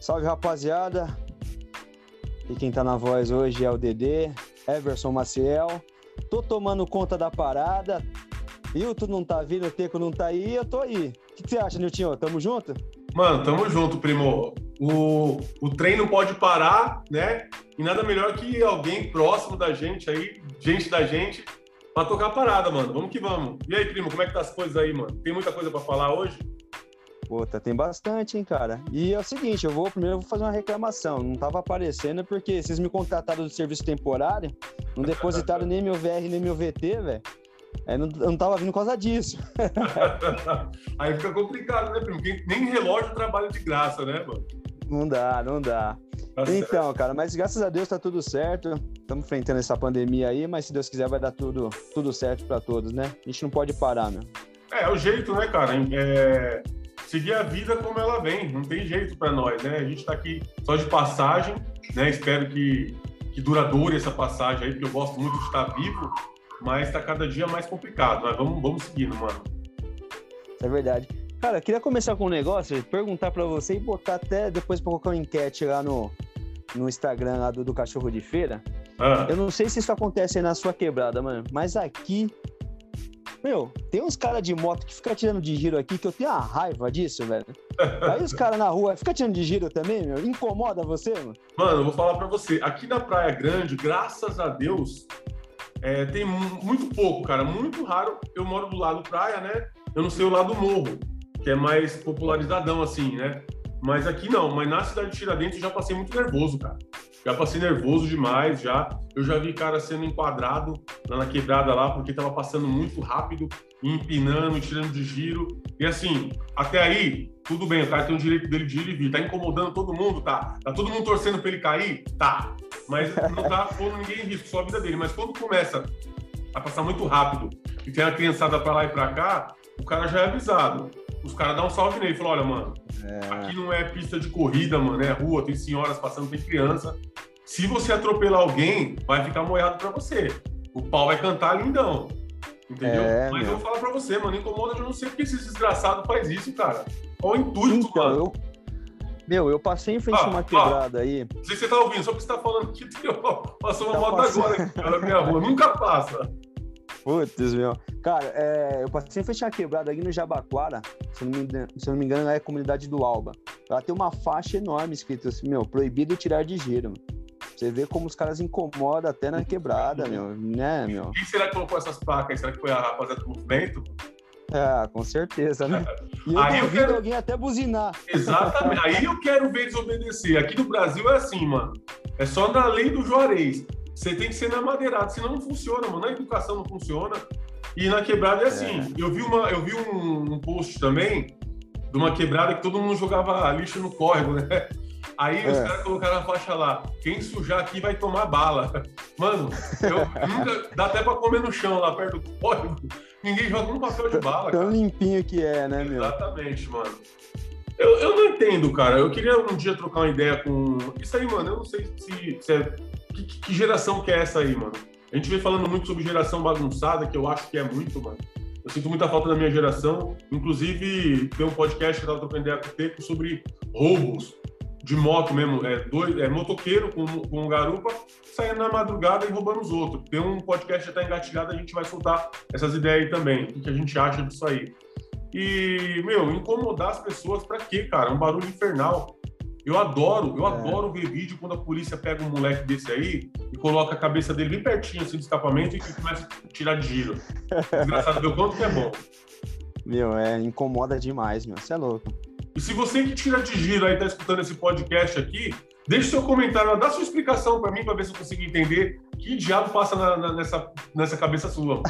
Salve rapaziada! E quem tá na voz hoje é o Dedê, Everson Maciel. Tô tomando conta da parada. Hilton não tá vindo, o Teco não tá aí, eu tô aí. O que, você acha, Niltinho? Tamo junto? Mano, tamo junto, primo. O, o trem não pode parar, né? E nada melhor que alguém próximo da gente aí, gente da gente, pra tocar a parada, mano. Vamos que vamos. E aí, primo, como é que tá as coisas aí, mano? Tem muita coisa para falar hoje? Puta, tem bastante, hein, cara. E é o seguinte, eu vou primeiro eu vou fazer uma reclamação. Não tava aparecendo porque vocês me contrataram do serviço temporário, não depositaram nem meu VR nem meu VT, velho. É, não, eu não tava vindo por causa disso. Aí fica complicado, né, primo? Nem relógio trabalha de graça, né, mano? Não dá, não dá. Tá então, cara, mas graças a Deus tá tudo certo. Estamos enfrentando essa pandemia aí, mas se Deus quiser vai dar tudo, tudo certo para todos, né? A gente não pode parar, meu. É, é o jeito, né, cara? É seguir a vida como ela vem, não tem jeito para nós, né? A gente está aqui só de passagem, né? Espero que, que duradoure essa passagem aí, porque eu gosto muito de estar vivo, mas está cada dia mais complicado. Mas vamos, vamos seguindo, mano. Isso é verdade. Cara, eu queria começar com um negócio, perguntar para você e botar até depois para colocar uma enquete lá no, no Instagram lá do, do Cachorro de Feira. Ah. Eu não sei se isso acontece aí na sua quebrada, mano, mas aqui meu, tem uns caras de moto que fica tirando de giro aqui que eu tenho uma raiva disso, velho. Aí os caras na rua fica tirando de giro também, meu. Incomoda você, mano? Mano, eu vou falar pra você. Aqui na Praia Grande, graças a Deus, é, tem muito pouco, cara. Muito raro. Eu moro do lado praia, né? Eu não sei o lado morro, que é mais popularizadão, assim, né? Mas aqui não. Mas na cidade de Tiradentes eu já passei muito nervoso, cara. Já passei nervoso demais, já. Eu já vi cara sendo enquadrado na quebrada lá, porque tava passando muito rápido, empinando, tirando de giro. E assim, até aí, tudo bem, o cara tem o direito dele de ir e vir. Tá incomodando todo mundo, tá? Tá todo mundo torcendo pra ele cair? Tá. Mas não tá pondo ninguém em risco, só a vida dele. Mas quando começa a passar muito rápido e tem a criançada pra lá e pra cá, o cara já é avisado os caras dão um salve nele e falam, olha, mano, é... aqui não é pista de corrida, mano, é rua, tem senhoras passando, tem criança. Se você atropelar alguém, vai ficar moiado para você. O pau vai cantar lindão. Entendeu? É, Mas meu. eu vou falar pra você, mano, incomoda, eu não sei porque esse desgraçado faz isso, cara. Qual o intuito, então, mano? Eu... Meu, eu passei em frente a ah, uma quebrada ah, aí. Não sei se você tá ouvindo, só porque você tá falando que passou uma tá moto passando. agora aqui na minha rua. Nunca passa. Putz, meu. Cara, é, eu passei em uma quebrada aqui no Jabaquara, se eu, não me, se eu não me engano, é a comunidade do Alba. Ela tem uma faixa enorme escrita assim, meu, proibido tirar de giro. Você vê como os caras incomodam até na quebrada, meu, né, meu? Quem será que colocou essas placas? Será que foi a rapaziada do movimento? É, com certeza, né? E eu aí eu quero alguém até buzinar. Exatamente. Aí eu quero ver desobedecer. Aqui no Brasil é assim, mano. É só na lei do Juarez. Você tem que ser na madeirada, senão não funciona, mano. Na educação não funciona. E na quebrada é assim. É. Eu vi, uma, eu vi um, um post também de uma quebrada que todo mundo jogava lixo no córrego, né? Aí é. os caras colocaram a faixa lá, quem sujar aqui vai tomar bala. Mano, eu nunca. Dá até pra comer no chão lá perto do córrego. Ninguém joga um papel de bala. Tão cara. limpinho que é, né, meu? Exatamente, mano. Eu, eu não entendo, cara. Eu queria um dia trocar uma ideia com. Isso aí, mano, eu não sei se, se é. Que, que geração que é essa aí, mano? A gente vem falando muito sobre geração bagunçada, que eu acho que é muito, mano. Eu sinto muita falta da minha geração. Inclusive, tem um podcast que eu tava trocando ideia com o Teco sobre roubos de moto mesmo, é, dois, é motoqueiro com, com um garupa saindo na madrugada e roubando os outros. Tem um podcast que está engatilhado, a gente vai soltar essas ideias aí também, o que a gente acha disso aí. E, meu, incomodar as pessoas para quê, cara? É um barulho infernal. Eu adoro, eu é. adoro ver vídeo quando a polícia pega um moleque desse aí e coloca a cabeça dele bem pertinho assim do escapamento e começa a tirar de giro. Engraçado ver o quanto que é bom. Meu, é, incomoda demais, meu. Você é louco. E se você que tira de giro aí tá escutando esse podcast aqui, deixe seu comentário, dá sua explicação para mim para ver se eu consigo entender que diabo passa na, na, nessa, nessa cabeça sua.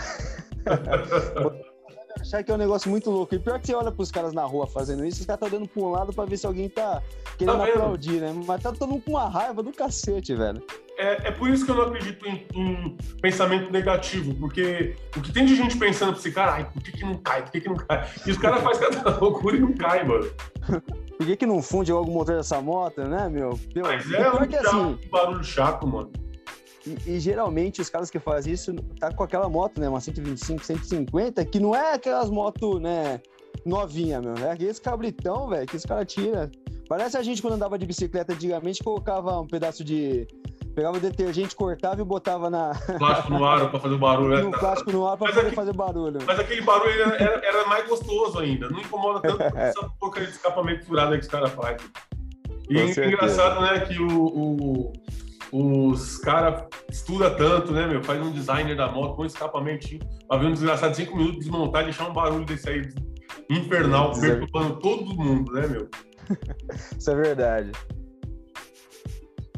achar que é um negócio muito louco. E pior que você olha pros caras na rua fazendo isso, os caras estão tá dando pra um lado pra ver se alguém tá querendo tá aplaudir, né? Mas tá todo mundo com uma raiva do cacete, velho. É, é por isso que eu não acredito em, em, pensamento negativo, porque o que tem de gente pensando pra esse cara, ai, por que, que não cai? Por que, que não cai? E os caras fazem cada loucura e não cai, mano. por que, que não funde logo o motor dessa moto, né, meu? Mas é um, que, assim, barulho chato, mano. E, e, geralmente os caras que fazem isso tá com aquela moto, né? Uma 125, 150, que não é aquelas motos, né? Novinha, meu. É aqueles cabritão, velho, que os caras tiram. Parece a gente quando andava de bicicleta antigamente, colocava um pedaço de. Pegava o detergente, cortava e botava na. Plástico no ar pra fazer barulho. Né? Plástico no ar pra poder aquele, fazer barulho. Mas aquele barulho era, era, mais gostoso ainda. Não incomoda tanto essa porcaria de escapamento furado que os caras fazem. E é engraçado, né, que o, o os caras estudam tanto, né, meu? Faz um designer da moto, põe um escapamentinho, pra ver um desgraçado de 5 minutos desmontar e deixar um barulho desse aí infernal, Isso perturbando é... todo mundo, né, meu? Isso é verdade.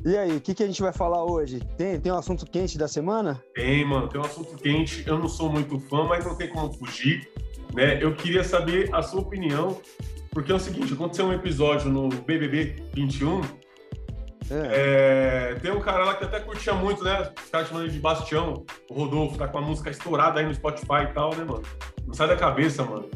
E aí, o que, que a gente vai falar hoje? Tem, tem um assunto quente da semana? Tem, mano, tem um assunto quente. Eu não sou muito fã, mas não tem como fugir. Né? Eu queria saber a sua opinião, porque é o seguinte: aconteceu um episódio no BBB 21 é. É, tem um cara lá que até curtia muito, né? Os caras chamando ele de Bastião. O Rodolfo tá com a música estourada aí no Spotify e tal, né, mano? Não sai da cabeça, mano.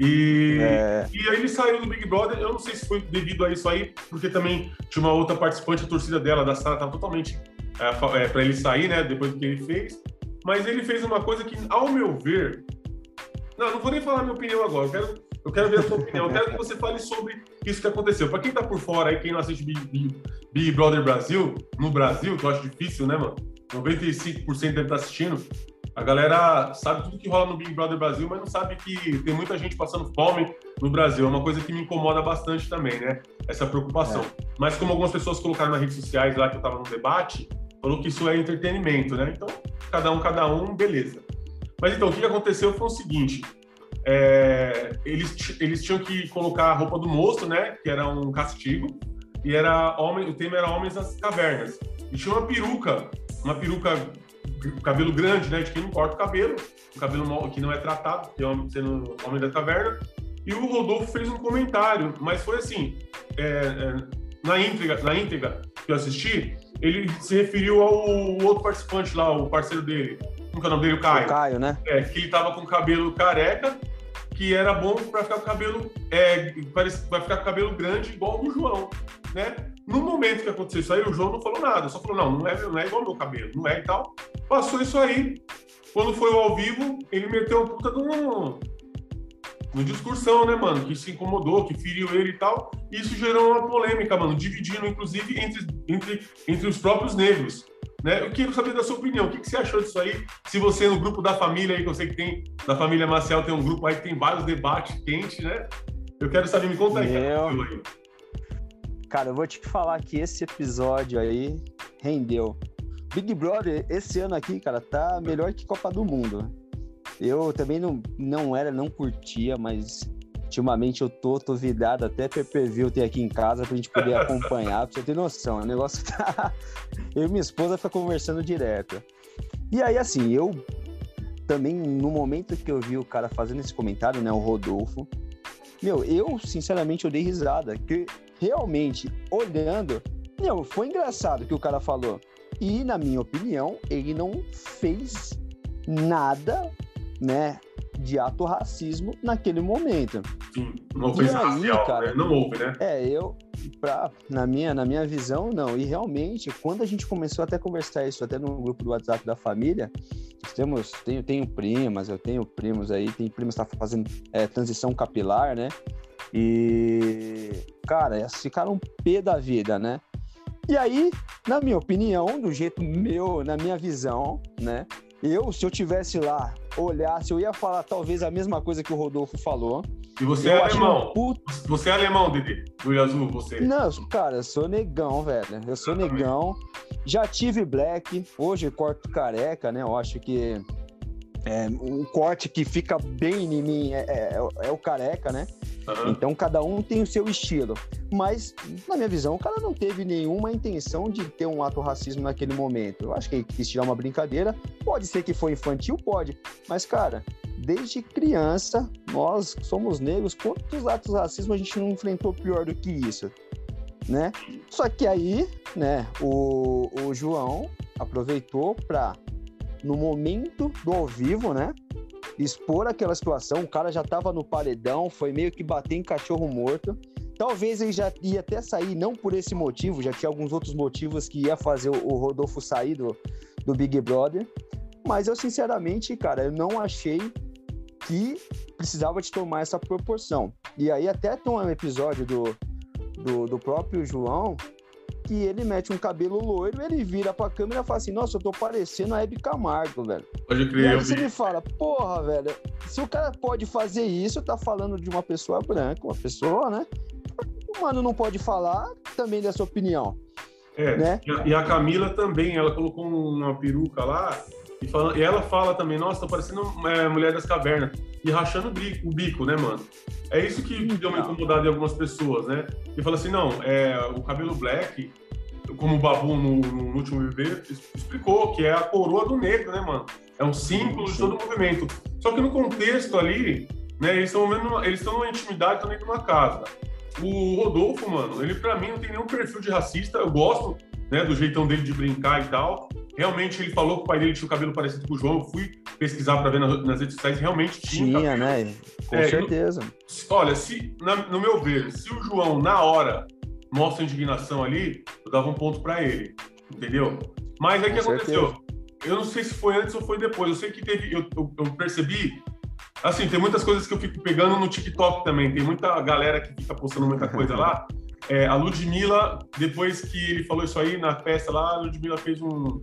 E, é... e aí ele saiu do Big Brother. Eu não sei se foi devido a isso aí, porque também tinha uma outra participante, a torcida dela, da sala, tava totalmente é, é para ele sair, né? Depois do que ele fez. Mas ele fez uma coisa que, ao meu ver. Não, não vou nem falar a minha opinião agora. Eu quero eu quero ver a sua opinião. Eu quero que você fale sobre isso que aconteceu. Para quem tá por fora aí, quem não assiste Big, Big, Big, Brother Brasil, no Brasil, que eu acho difícil, né, mano? 95% deve estar tá assistindo. A galera sabe tudo que rola no Big Brother Brasil, mas não sabe que tem muita gente passando fome no Brasil. É uma coisa que me incomoda bastante também, né? Essa preocupação. É. Mas como algumas pessoas colocaram nas redes sociais lá que eu tava no debate, falou que isso é entretenimento, né? Então, cada um, cada um, beleza. Mas então, o que aconteceu foi o seguinte: é, eles, eles tinham que colocar a roupa do moço, né? Que era um castigo. E era homem, o tema era Homens das Cavernas. E tinha uma peruca, uma peruca, cabelo grande, né? De quem não corta o cabelo, o cabelo que não é tratado, que é homem, sendo Homem da Caverna. E o Rodolfo fez um comentário, mas foi assim, é, é, na, íntegra, na íntegra que eu assisti, ele se referiu ao outro participante lá, o parceiro dele. Como é o nome dele? O Caio. O Caio, né? É, que ele tava com o cabelo careca que era bom para ficar com o cabelo, é, vai ficar com o cabelo grande igual o João, né? No momento que aconteceu isso aí, o João não falou nada, só falou, não, não é, não é igual meu cabelo, não é e tal. Passou isso aí. Quando foi ao vivo, ele meteu uma puta de um, discursão, né, mano? Que se incomodou, que feriu ele e tal. E isso gerou uma polêmica, mano, dividindo, inclusive, entre, entre, entre os próprios negros. Né? Eu quero saber da sua opinião. O que, que, você achou disso aí? Se você no grupo da família aí, que eu sei que tem, da família Marcel, tem um grupo aí que tem vários debates quentes, né? Eu quero saber, me conta aí. Meu... Cara, eu vou te falar que esse episódio aí rendeu. Big Brother, esse ano aqui, cara, tá melhor que Copa do Mundo. Eu também não, não era, não curtia, mas Ultimamente eu tô, tô vidado até PPV ter aqui em casa pra gente poder acompanhar, pra você ter noção. O negócio tá. Eu e minha esposa fica conversando direto. E aí, assim, eu também, no momento que eu vi o cara fazendo esse comentário, né, o Rodolfo, meu, eu sinceramente eu dei risada, que realmente, olhando, meu, foi engraçado o que o cara falou. E, na minha opinião, ele não fez nada, né, de ato racismo naquele momento. Sim, uma ofensa racial, cara, né? não houve, né? É, eu, pra, na, minha, na minha visão, não. E realmente, quando a gente começou até a conversar isso, até no grupo do WhatsApp da família, temos, tenho, tenho primas, eu tenho primos aí, tem primos que tá fazendo é, transição capilar, né? E, cara, elas ficaram pé da vida, né? E aí, na minha opinião, do jeito meu, na minha visão, né? Eu, se eu tivesse lá, olhasse, eu ia falar talvez a mesma coisa que o Rodolfo falou. E você é alemão? Você é alemão, Didi? Do azul, você? Não, cara, eu sou negão, velho. Eu sou eu negão. Já tive black, hoje corto careca, né? Eu acho que é, um corte que fica bem em mim é, é, é o careca, né? Então cada um tem o seu estilo. Mas, na minha visão, o cara não teve nenhuma intenção de ter um ato racismo naquele momento. Eu acho que ele quis tirar uma brincadeira. Pode ser que foi infantil, pode. Mas, cara, desde criança, nós somos negros, quantos atos racismo a gente não enfrentou pior do que isso? Né? Só que aí, né, o, o João aproveitou para no momento do ao vivo, né? Expor aquela situação. O cara já estava no paredão, foi meio que bater em cachorro morto. Talvez ele já ia até sair, não por esse motivo, já tinha alguns outros motivos que ia fazer o Rodolfo sair do, do Big Brother. Mas eu, sinceramente, cara, eu não achei que precisava de tomar essa proporção. E aí até tem um episódio do, do, do próprio João, que ele mete um cabelo loiro, ele vira pra câmera e fala assim, nossa, eu tô parecendo a Hebe Camargo, velho. Pode crer. E aí você me fala, porra, velho, se o cara pode fazer isso, tá falando de uma pessoa branca, uma pessoa, né? O mano não pode falar também dessa opinião. É, né? e a Camila também, ela colocou uma peruca lá, e, fala, e ela fala também, nossa, tô parecendo é, Mulher das Cavernas. E rachando o bico, o bico, né, mano? É isso que deu uma incomodada em algumas pessoas, né? E fala assim, não, é, o cabelo black, como o Babu no, no último viver explicou, que é a coroa do negro, né, mano? É um símbolo de todo o movimento. Só que no contexto ali, né, eles estão eles estão numa intimidade também de uma casa. O Rodolfo, mano, ele para mim não tem nenhum perfil de racista. Eu gosto, né, do jeitão dele de brincar e tal. Realmente ele falou que o pai dele tinha o cabelo parecido com o João. Eu fui pesquisar para ver nas, nas, redes sociais, realmente tinha. Tinha, né? Com é, certeza. olha, se na, no meu ver, se o João na hora mostra indignação ali, eu dava um ponto para ele, entendeu? Mas aí o que aconteceu? Eu não sei se foi antes ou foi depois. Eu sei que teve, eu, eu, eu percebi assim, tem muitas coisas que eu fico pegando no TikTok também. Tem muita galera que fica postando muita coisa lá. É, a Ludmilla, depois que ele falou isso aí na festa lá, a Ludmilla fez um,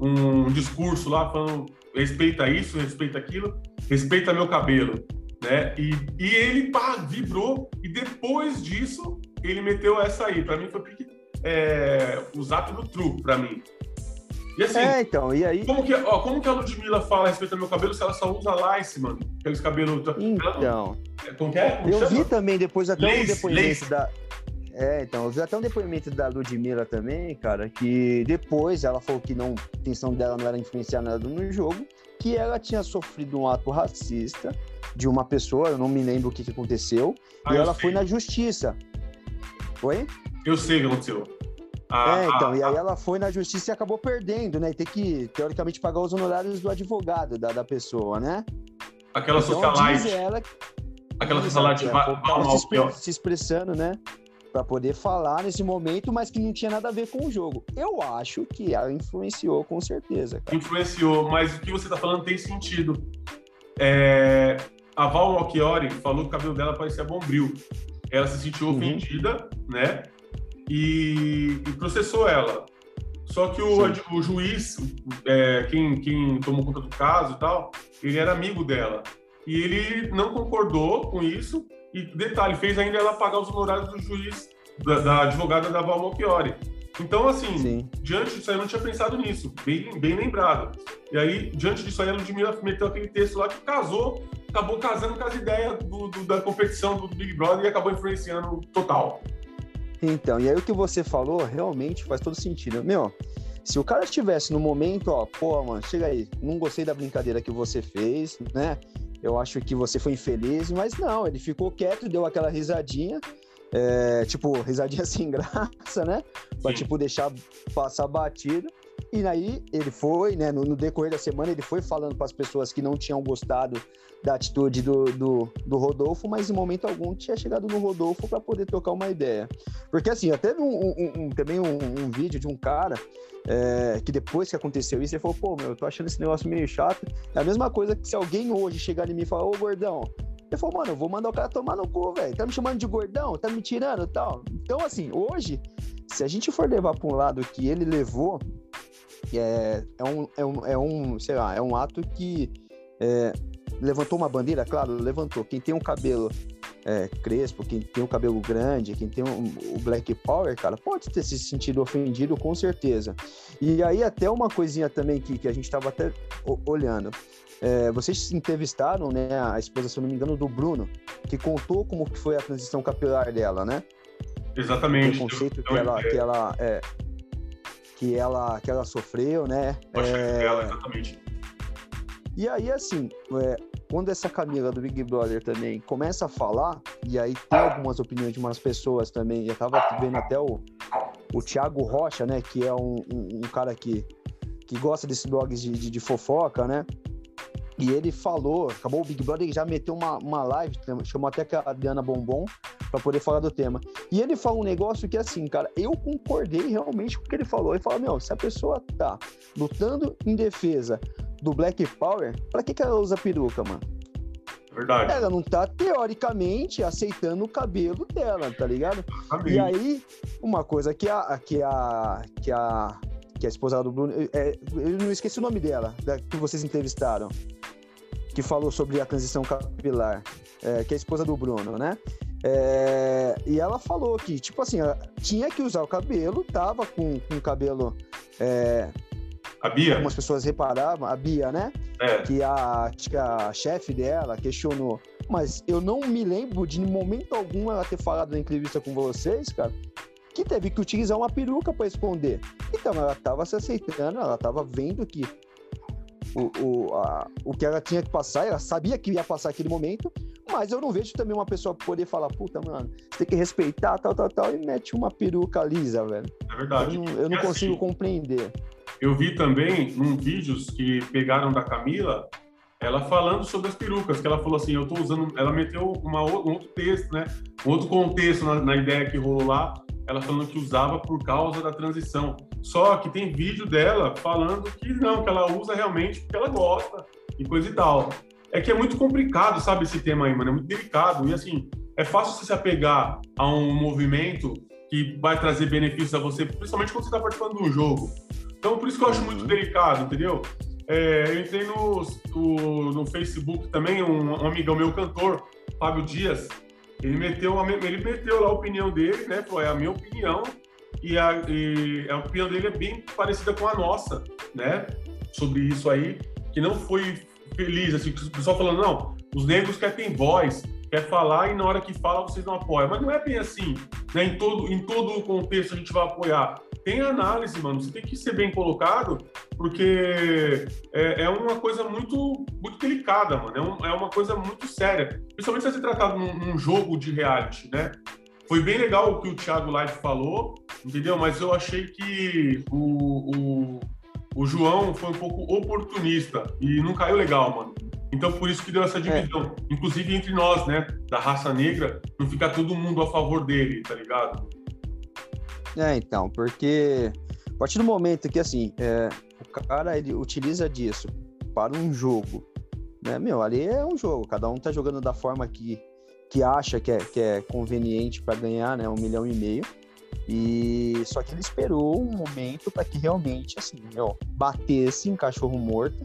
um discurso lá falando respeita isso, respeita aquilo, respeita meu cabelo, né? E, e ele pá, vibrou e depois disso ele meteu essa aí. Para mim foi é, o zap do truco para mim. E assim, é, então, e aí? Como que, ó, como que a Ludmilla fala a respeito do meu cabelo se ela só usa lace, mano? Aqueles cabelos. Então. Como que é? Como eu chama? vi também depois até lace, um depoimento lace. da. É, então, eu vi até um depoimento da Ludmilla também, cara, que depois ela falou que não, a intenção dela não era influenciar nada no jogo, que ela tinha sofrido um ato racista de uma pessoa, eu não me lembro o que, que aconteceu, ah, e ela sei. foi na justiça. Oi? Eu sei o que aconteceu. Ah, é, então, ah, e aí ah. ela foi na justiça e acabou perdendo, né? E tem que, teoricamente, pagar os honorários do advogado da, da pessoa, né? Aquela então, socialite. Ela... Aquela socialite é, se, se expressando, né? Para poder falar nesse momento, mas que não tinha nada a ver com o jogo. Eu acho que ela influenciou com certeza. Cara. Influenciou, mas o que você está falando tem sentido. É... A Val Malchiori falou que o cabelo dela parecia bombril. Ela se sentiu uhum. ofendida, né? E... e, processou ela. Só que o, o juiz, é, quem, quem tomou conta do caso e tal, ele era amigo dela. E ele não concordou com isso e detalhe, fez ainda ela pagar os honorários do juiz, da, da advogada da Val Malchiori. Então, assim, Sim. diante disso aí, eu não tinha pensado nisso, bem, bem lembrado. E aí, diante disso aí, a Ludmilla meteu aquele texto lá que casou, acabou casando com as ideias do, do, da competição do Big Brother e acabou influenciando total. Então, e aí o que você falou realmente faz todo sentido. Meu, se o cara estivesse no momento, ó, pô, mano, chega aí, não gostei da brincadeira que você fez, né? Eu acho que você foi infeliz, mas não, ele ficou quieto, deu aquela risadinha, é, tipo, risadinha sem graça, né? Pra, Sim. tipo, deixar passar batido. E aí ele foi, né, no, no decorrer da semana, ele foi falando para as pessoas que não tinham gostado da atitude do, do, do, Rodolfo, mas em momento algum tinha chegado no Rodolfo para poder trocar uma ideia. Porque assim, até um, um, um, também um, um, vídeo de um cara é, que depois que aconteceu isso, ele falou, pô, meu, eu tô achando esse negócio meio chato. É a mesma coisa que se alguém hoje chegar em mim e falar, ô gordão, ele falou, mano, eu vou mandar o cara tomar no cu, velho. Tá me chamando de gordão, tá me tirando tal. Então, assim, hoje, se a gente for levar para um lado que ele levou, é, é, um, é, um, é um, sei lá, é um ato que é, levantou uma bandeira, claro, levantou. Quem tem um cabelo é, crespo, quem tem o cabelo grande, quem tem um, o Black Power, cara, pode ter se sentido ofendido com certeza. E aí até uma coisinha também que, que a gente estava até olhando. É, vocês entrevistaram, né, a esposa, se eu não me engano, do Bruno, que contou como que foi a transição capilar dela, né? Exatamente. O conceito que ela, que ela, é, que ela, que ela sofreu, né? É... Dela, exatamente. E aí, assim, é, quando essa Camila do Big Brother também começa a falar, e aí tem algumas opiniões de umas pessoas também, eu tava vendo até o, o Thiago Rocha, né, que é um, um, um cara que, que gosta desses blogs de, de, de, fofoca, né, e ele falou, acabou o Big Brother, ele já meteu uma, uma live, chamou até a Adriana Bombom para poder falar do tema. E ele fala um negócio que, assim, cara, eu concordei realmente com o que ele falou. Ele falou, meu, se a pessoa tá lutando em defesa do Black Power, pra que, que ela usa peruca, mano? Verdade. Ela não tá, teoricamente, aceitando o cabelo dela, tá ligado? Exatamente. E aí, uma coisa que a, que a, que a, que a esposa do Bruno. É, eu não esqueci o nome dela, da, que vocês entrevistaram, que falou sobre a transição capilar, é, que é a esposa do Bruno, né? É, e ela falou que, tipo assim, tinha que usar o cabelo, tava com, com o cabelo. É, a Bia? Algumas pessoas reparavam, a Bia, né? É. Que a, a chefe dela questionou. Mas eu não me lembro de, momento algum, ela ter falado na entrevista com vocês, cara, que teve que utilizar uma peruca para esconder. Então ela estava se aceitando, ela estava vendo que o, o, a, o que ela tinha que passar, ela sabia que ia passar aquele momento, mas eu não vejo também uma pessoa poder falar, puta, mano, você tem que respeitar, tal, tal, tal, e mete uma peruca lisa, velho. É verdade. Eu não, eu não consigo assim, compreender. Eu vi também num vídeos que pegaram da Camila, ela falando sobre as perucas, que ela falou assim, eu tô usando, ela meteu uma, um outro texto, né? Um outro contexto na, na ideia que rolou lá, ela falando que usava por causa da transição. Só que tem vídeo dela falando que não, que ela usa realmente porque ela gosta e coisa e tal. É que é muito complicado, sabe, esse tema aí, mano, é muito delicado. E assim, é fácil você se apegar a um movimento que vai trazer benefícios a você, principalmente quando você está participando de um jogo. Então, por isso que eu acho muito uhum. delicado, entendeu? É, eu entrei no, no, no, Facebook também, um, um amigão meu, cantor, Fábio Dias, ele meteu, ele meteu lá a opinião dele, né? Foi é a minha opinião, e a, e a opinião dele é bem parecida com a nossa, né? Sobre isso aí, que não foi feliz, assim, o pessoal falando, não, os negros querem voz, quer falar e na hora que fala vocês não apoiam. Mas não é bem assim, né? Em todo, em todo o contexto a gente vai apoiar. Tem análise, mano. Você tem que ser bem colocado, porque é, é uma coisa muito, muito delicada, mano. É, um, é, uma coisa muito séria. Principalmente se você tratado num, num jogo de reality, né? Foi bem legal o que o Thiago Live falou, entendeu? Mas eu achei que o, o, o João foi um pouco oportunista e não caiu legal, mano. Então, por isso que deu essa divisão. É. Inclusive entre nós, né, da raça negra, não fica todo mundo a favor dele, tá ligado? É, então, porque a partir do momento que, assim, é, o cara ele utiliza disso para um jogo, né, meu, ali é um jogo, cada um tá jogando da forma que, que acha que é, que é conveniente para ganhar, né, um milhão e meio. E só que ele esperou um momento para que realmente, assim, meu, batesse em cachorro morto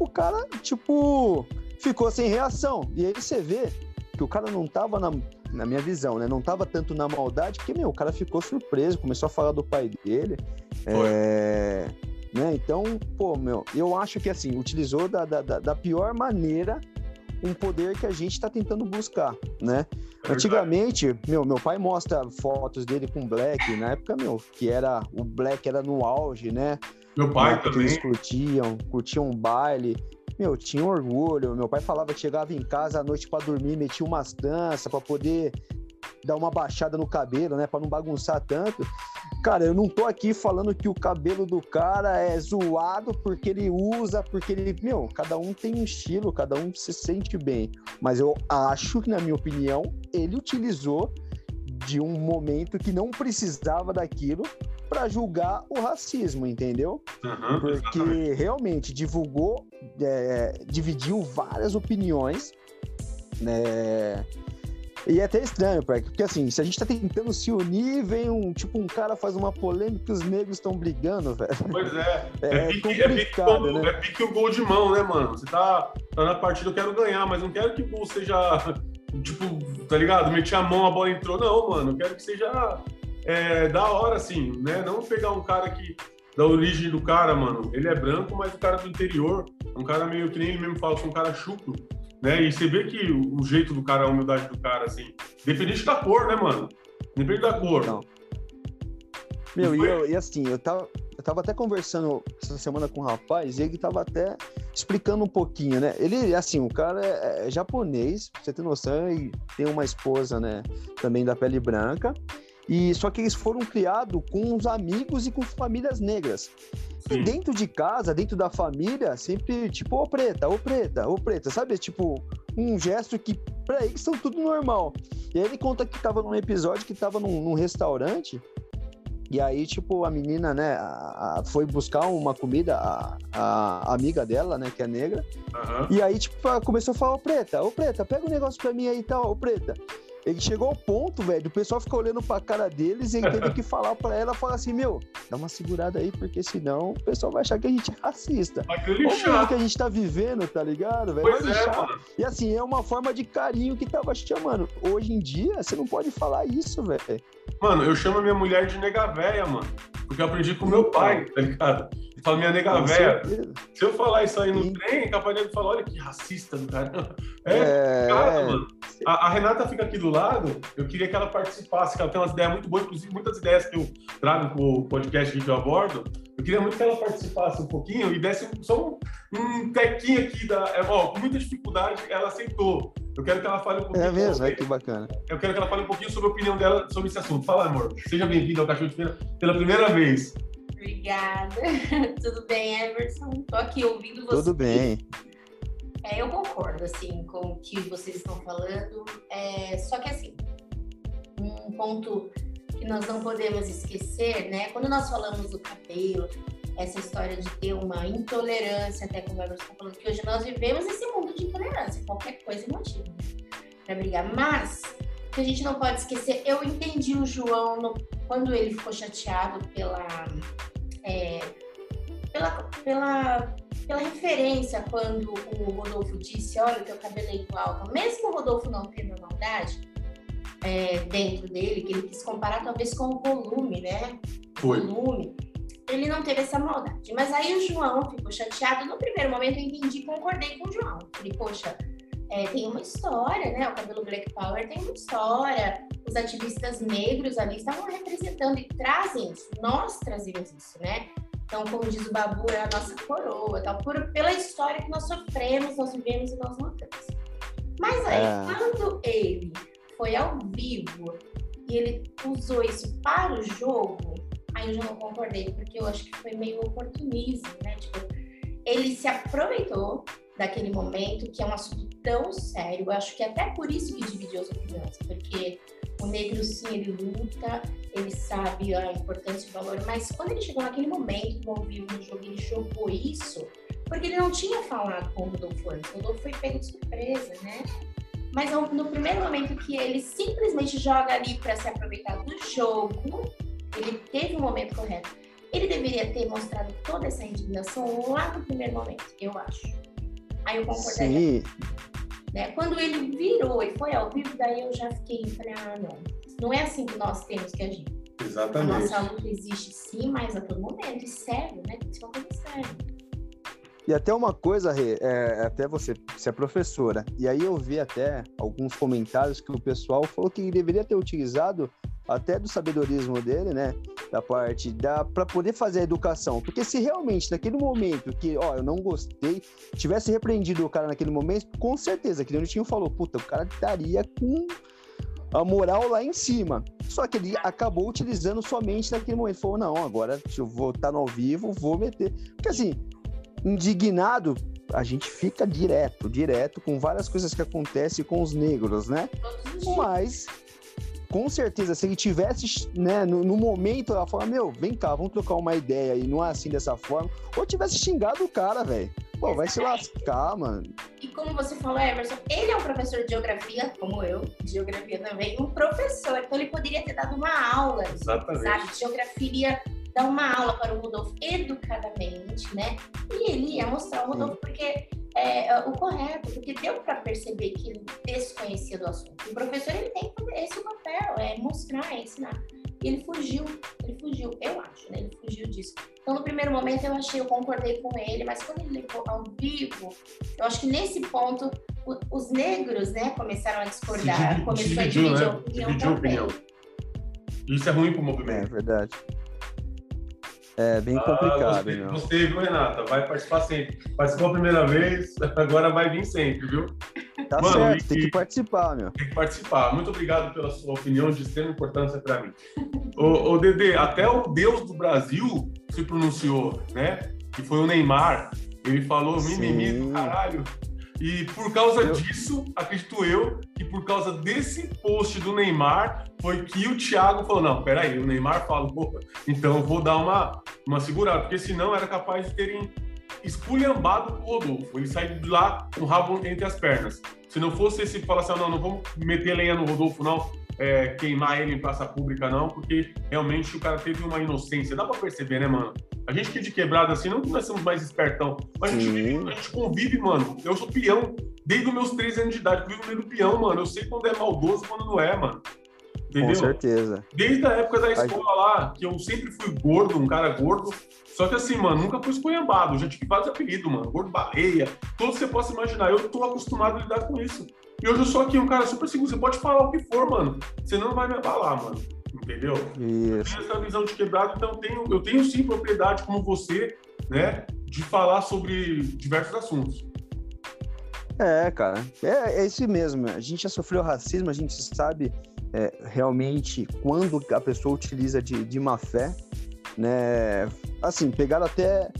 o cara, tipo, ficou sem reação. E aí você vê que o cara não tava na, na minha visão, né? Não tava tanto na maldade, porque, meu, o cara ficou surpreso, começou a falar do pai dele. É, né? Então, pô, meu, eu acho que assim, utilizou da, da, da pior maneira um poder que a gente está tentando buscar, né? É Antigamente, meu, meu pai mostra fotos dele com Black, na época, meu, que era o Black era no auge, né? Meu pai também. Eles curtiam, curtiam um baile. Meu, tinha orgulho. Meu pai falava que chegava em casa à noite para dormir, metia umas danças para poder dar uma baixada no cabelo, né, para não bagunçar tanto. Cara, eu não tô aqui falando que o cabelo do cara é zoado porque ele usa, porque ele, meu, cada um tem um estilo, cada um se sente bem. Mas eu acho que na minha opinião, ele utilizou de um momento que não precisava daquilo para julgar o racismo, entendeu? Uhum, Porque exatamente. realmente divulgou, é, dividiu várias opiniões, né? E é até estranho, porque assim, se a gente tá tentando se unir, vem um, tipo, um cara faz uma polêmica que os negros estão brigando, velho. Pois é. É, é, pique, é pique, como, né? É pique o gol de mão, né, mano? Você tá, tá na partida, eu quero ganhar, mas não quero que o gol seja, tipo, tá ligado? Meti a mão, a bola entrou. Não, mano, eu quero que seja é, da hora, assim, né? Não pegar um cara que. Da origem do cara, mano. Ele é branco, mas o cara do interior. Um cara meio que nem ele mesmo fala, um cara chucro. Né? E você vê que o, jeito do cara, a humildade do cara, assim. Dependente da cor, né, mano? Depende da cor. Não. Meu, e, eu, e assim, eu tava, eu tava até conversando essa semana com um rapaz e ele tava até explicando um pouquinho, né? Ele, assim, o cara é, é japonês, pra você ter noção, e tem uma esposa, né, também da pele branca. E só que eles foram criados com os amigos e com famílias negras. Sim. E dentro de casa, dentro da família, sempre tipo, ô preta, ô preta, ô preta, sabe? Tipo, um gesto que para eles são tudo normal. E aí ele conta que tava num episódio que tava num, num restaurante E aí, tipo, a menina, né, a, a, foi buscar uma comida, a, a, amiga dela, né, que é negra. Uhum. E aí, tipo, começou a falar, ô Preta, ô Preta, pega um negócio pra mim aí e tal, ô Preta. Ele chegou ao ponto, velho, o pessoal ficou olhando pra cara deles e ele teve que falar pra ela, falar assim, meu, dá uma segurada aí, porque senão o pessoal vai achar que a gente é racista. Olha o que a gente tá vivendo, tá ligado, velho? É, e assim, é uma forma de carinho que tava chamando. Hoje em dia, você não pode falar isso, velho. Mano, eu chamo a minha mulher de nega véia, mano. Porque eu aprendi com meu pai, tá ligado? Fala, minha nega véia. Se eu falar isso aí no Sim. trem, é capaz de falar, olha que racista do cara. É, é... Cara, mano. A, a, Renata fica aqui do lado, eu queria que ela participasse, que ela tem umas ideias muito boas, inclusive muitas ideias que eu trago com o podcast que eu abordo. Eu queria muito que ela participasse um pouquinho e desse só um, um tequinho aqui da. É, ó, com muita dificuldade, ela aceitou. Eu quero que ela fale um pouquinho. É mesmo, é que bacana. Eu quero que ela fale um pouquinho sobre a opinião dela sobre esse assunto. Fala, amor. Seja bem-vindo ao Cachorro de Feira pela primeira vez. Obrigada. Tudo bem, Everson? Tô aqui ouvindo você. Tudo bem. É, eu concordo, assim, com o que vocês estão falando. É, só que, assim, um ponto que nós não podemos esquecer, né? Quando nós falamos do cabelo, essa história de ter uma intolerância, até como o Everson está falando, que hoje nós vivemos esse mundo de intolerância, qualquer coisa é motivo para brigar. Mas, que a gente não pode esquecer, eu entendi o João no, quando ele ficou chateado pela, é, pela, pela, pela referência, quando o Rodolfo disse, olha, o teu cabelo é igual. Mesmo o Rodolfo não tendo maldade, é, dentro dele, que ele quis comparar talvez com o volume, né? Foi. Volume. Ele não teve essa maldade. Mas aí o João ficou chateado. No primeiro momento eu entendi, concordei com o João. Falei, poxa, é, tem uma história, né? O cabelo Black Power tem uma história. Os ativistas negros ali estavam representando e trazem isso. Nós trazemos isso, né? Então, como diz o Babu, é a nossa coroa, tal, por, pela história que nós sofremos, nós vivemos e nós lutamos. Mas aí, é. quando ele foi ao vivo e ele usou isso para o jogo, aí eu já não concordei, porque eu acho que foi meio oportunismo, né? Tipo, ele se aproveitou daquele momento, que é um assunto tão sério, eu acho que até por isso que dividiu as opiniões, porque o negro sim, ele luta, ele sabe a importância e o valor, mas quando ele chegou naquele momento ao vivo no jogo, ele jogou isso, porque ele não tinha falado com o Rodolfo antes, o Rodolfo foi pego de surpresa, né? Mas no primeiro momento que ele simplesmente joga ali para se aproveitar do jogo, ele teve o um momento correto. Ele deveria ter mostrado toda essa indignação lá no primeiro momento, eu acho. Aí eu concordaria. Sim. Né? Quando ele virou e foi ao vivo, daí eu já fiquei, falei, ah, não. Não é assim que nós temos que agir. Exatamente. A nossa luta existe sim, mas a todo momento. E sério, né? Tem que ser uma coisa séria. E até uma coisa, Rê, é, até você, você é professora, e aí eu vi até alguns comentários que o pessoal falou que deveria ter utilizado até do sabedorismo dele, né? Da parte da para poder fazer a educação. Porque se realmente naquele momento que, ó, eu não gostei, tivesse repreendido o cara naquele momento, com certeza, que o Tinho falou, puta, o cara estaria com a moral lá em cima. Só que ele acabou utilizando somente naquele momento. Falou, não, agora eu vou estar no ao vivo, vou meter. Porque assim, indignado, a gente fica direto, direto com várias coisas que acontecem com os negros, né? Mas com certeza, se ele tivesse, né, no, no, momento, ela fala, meu, vem cá, vamos trocar uma ideia e não é assim dessa forma, ou tivesse xingado o cara, velho. Pô, vai se lascar, mano. E como você falou, Emerson, ele é um professor de geografia, como eu, de geografia também, um professor, então ele poderia ter dado uma aula, Exatamente. sabe, de geografia dar uma aula para o Rodolfo educadamente, né? E ele ia mostrar o Rodolfo porque é, é, o correto, porque deu para perceber que ele desconhecia do assunto. O professor ele tem esse papel, é mostrar, é ensinar. E ele fugiu, ele fugiu, eu acho, né? Ele fugiu disso. Então, no primeiro momento, eu achei, eu concordei com ele, mas quando ele levou ao vivo, eu acho que nesse ponto, o, os negros, né, começaram a discordar. Começou a dividir né? a opinião dividiu também. Opinião. Isso é ruim para o movimento. É verdade. É bem ah, complicado. Você, você, viu, Renata? Vai participar sempre. Participou a primeira vez, agora vai vir sempre, viu? Tá Mano, certo, tem que participar, meu. Tem que participar. Muito obrigado pela sua opinião de extrema importância para mim. ô, ô, Dedê, até o Deus do Brasil se pronunciou, né? Que foi o Neymar. Ele falou mimimi do caralho. E por causa eu... disso, acredito eu, que por causa desse post do Neymar, foi que o Thiago falou: não, peraí, o Neymar falou, então eu vou dar uma, uma segurada, porque senão era capaz de terem esculhambado o Rodolfo. Ele saiu de lá com o rabo entre as pernas. Se não fosse esse falar assim, não, não vamos meter lenha no Rodolfo, não, é, queimar ele em praça pública, não, porque realmente o cara teve uma inocência. Dá pra perceber, né, mano? A gente que é de quebrada assim, não que nós somos mais espertão, mas a gente, vive, a gente, convive, mano. Eu sou peão desde os meus três anos de idade, eu vivo meio do peão, mano. Eu sei quando é maldoso e quando não é, mano. Entendeu? Com certeza. Desde a época da escola lá, que eu sempre fui gordo, um cara gordo. Só que assim, mano, nunca fui esculhambado. Já tive vários apelidos, mano. Gordo baleia, todos que você possa imaginar. Eu tô acostumado a lidar com isso. E hoje eu sou aqui um cara super seguro. Você pode falar o que for, mano. Você não vai me abalar, mano. Entendeu? Isso. Eu tenho essa visão de quebrado, então eu tenho, eu tenho sim propriedade, como você, né, de falar sobre diversos assuntos. É, cara, é, é isso mesmo. A gente já sofreu racismo, a gente sabe é, realmente quando a pessoa utiliza de, de má fé, né? Assim, pegaram até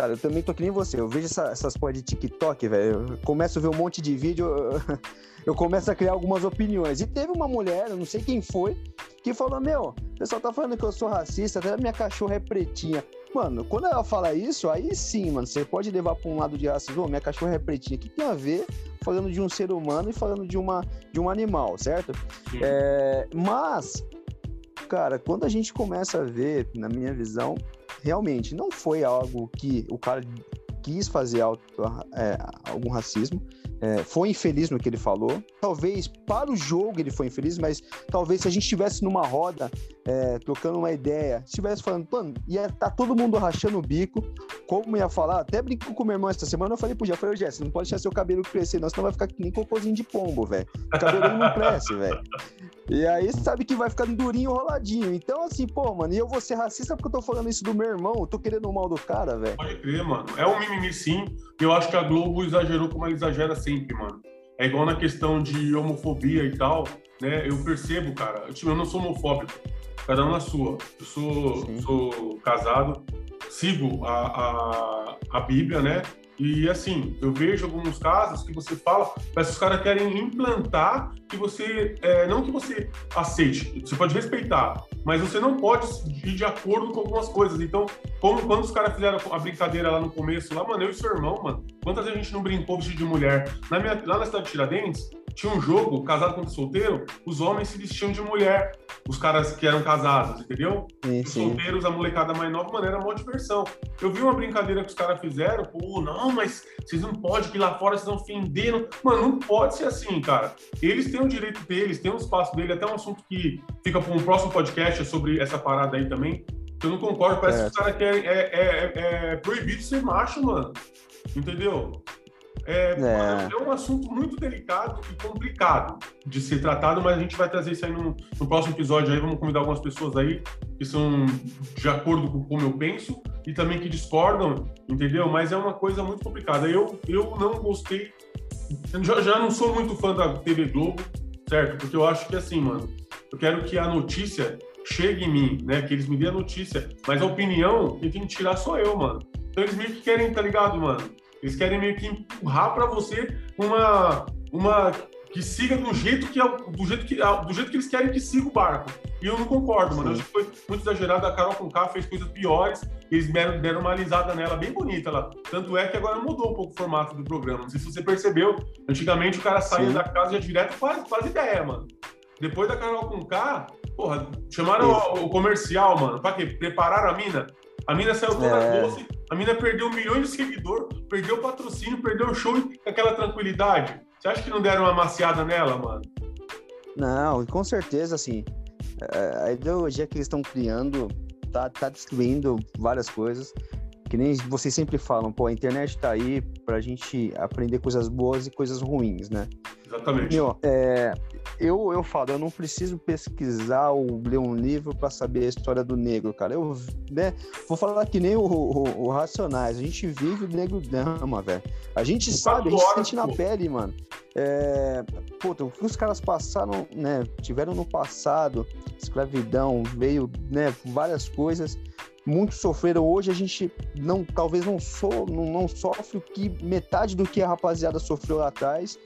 Cara, eu também tô que nem você. Eu vejo essa, essas porras de TikTok, velho. Eu começo a ver um monte de vídeo, eu, eu começo a criar algumas opiniões. E teve uma mulher, eu não sei quem foi, que falou: Meu, o pessoal tá falando que eu sou racista, até minha cachorra é pretinha. Mano, quando ela fala isso, aí sim, mano, você pode levar pra um lado de racismo. Oh, minha cachorra é pretinha. O que tem a ver falando de um ser humano e falando de, uma, de um animal, certo? É, mas, cara, quando a gente começa a ver, na minha visão, realmente não foi algo que o cara quis fazer auto, é, algum racismo, é, foi infeliz no que ele falou. Talvez para o jogo ele foi infeliz, mas talvez se a gente estivesse numa roda, é, trocando uma ideia, estivesse falando, mano, ia tá todo mundo rachando o bico, como ia falar, até brinco com meu irmão essa semana, eu falei pro Jeff, falei, Jess, não pode deixar seu cabelo crescer, não, senão vai ficar que nem cocôzinho de pombo, velho. O cabelo não cresce, velho. E aí sabe que vai ficando durinho, roladinho. Então, assim, pô, mano, e eu vou ser racista porque eu tô falando isso do meu irmão, eu tô querendo o mal do cara, velho. Pode crer, mano. É um mimimi sim, eu acho que a Globo exagerou como ela exagera sempre, mano. É igual na questão de homofobia e tal, né? Eu percebo, cara, eu, tipo, eu não sou homofóbico, cada um na sua. Eu sou, sou casado, sigo a, a, a Bíblia, né? E assim, eu vejo alguns casos que você fala, mas os caras querem implantar que você, é, não que você aceite, você pode respeitar, mas você não pode ir de acordo com algumas coisas. Então, como quando os caras fizeram a brincadeira lá no começo, lá, mano, eu e seu irmão, mano, quantas vezes a gente não brincou vestido de mulher? Na minha, lá na cidade de Tiradentes, tinha um jogo, casado contra solteiro, os homens se vestiam de mulher, os caras que eram casados, entendeu? Sim, os solteiros, a molecada mais nova, mano, era uma diversão. Eu vi uma brincadeira que os caras fizeram, pô, não, mas vocês não podem, que lá fora vocês estão ofendendo. Mano, não pode ser assim, cara. Eles têm o direito deles, têm o espaço dele, até um assunto que fica para um próximo podcast sobre essa parada aí também. Eu não concordo, parece é. que os caras querem. É, é, é, é proibido ser macho, mano. Entendeu? É, é. é, um assunto muito delicado e complicado de ser tratado, mas a gente vai trazer isso aí no, no, próximo episódio. Aí vamos convidar algumas pessoas aí que são de acordo com como eu penso e também que discordam, entendeu? Mas é uma coisa muito complicada. Eu, eu não gostei, já, já não sou muito fã da TV Globo, certo? Porque eu acho que assim, mano, eu quero que a notícia chegue em mim, né? Que eles me dêem a notícia, mas a opinião quem tem que tirar sou eu, mano. Então eles meio que querem, tá ligado, mano? Eles querem meio que empurrar para você uma, uma que siga do jeito que, do jeito que, do jeito que eles querem que siga o barco. E eu não concordo, mano. Eu acho que foi muito exagerado. A Carol Conká fez coisas piores. Eles deram, deram uma alisada nela bem bonita lá. Tanto é que agora mudou um pouco o formato do programa. Não sei se você percebeu. Antigamente o cara saía Sim. da casa ia direto faz, faz ideia, mano. Depois da Carol Conká, porra, chamaram o, o, comercial, mano. Pra quê? Prepararam a mina. A mina saiu toda é. doce, a mina perdeu milhões de seguidores, perdeu o patrocínio, perdeu o show com aquela tranquilidade. Você acha que não deram uma maciada nela, mano? Não, com certeza, assim. É, a ideologia que eles estão criando tá, tá destruindo várias coisas. Que nem vocês sempre falam, pô, a internet tá aí pra gente aprender coisas boas e coisas ruins, né? Exatamente. Meu, é, eu, eu falo, eu não preciso pesquisar ou ler um livro para saber a história do negro, cara. Eu né, vou falar que nem o, o, o Racionais. A gente vive o negro drama, velho. A gente sabe, a gente sente na pele, mano. É, puta, o que os caras passaram, né? Tiveram no passado, escravidão, veio, né? Várias coisas. Muitos sofreram hoje, a gente não, talvez não, so, não, não sofre o que metade do que a rapaziada sofreu lá atrás.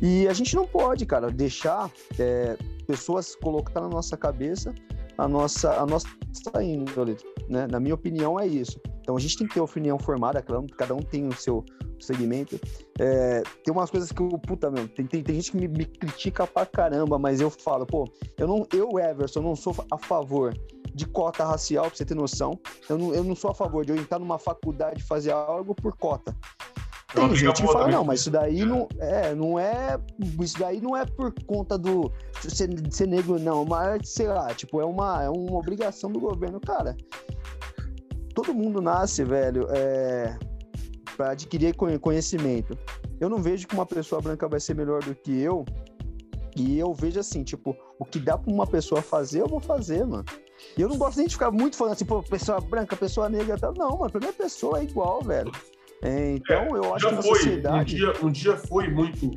E a gente não pode, cara, deixar é, pessoas colocar na nossa cabeça a nossa, a nossa índole, né? Na minha opinião, é isso. Então a gente tem que ter opinião formada, claro, cada um tem o seu segmento. É, tem umas coisas que eu, puta, meu, tem, tem, tem gente que me, me, critica pra caramba, mas eu falo, pô, eu não, eu, Everson, não sou a favor de cota racial, pra você ter noção. Eu não, eu não sou a favor de eu entrar numa faculdade e fazer algo por cota. Tem gente que fala, não, mas isso daí não é, não é. Isso daí não é por conta do ser, ser negro, não, mas sei lá, tipo, é uma, é uma obrigação do governo. Cara, todo mundo nasce, velho, é, para adquirir conhecimento. Eu não vejo que uma pessoa branca vai ser melhor do que eu. E eu vejo assim, tipo, o que dá pra uma pessoa fazer, eu vou fazer, mano. E eu não gosto nem de ficar muito falando assim, pô, pessoa branca, pessoa negra, tal. Não, mano, pra mim a pessoa é igual, velho. É, então, é, eu acho que na foi, sociedade... Um dia, um dia foi muito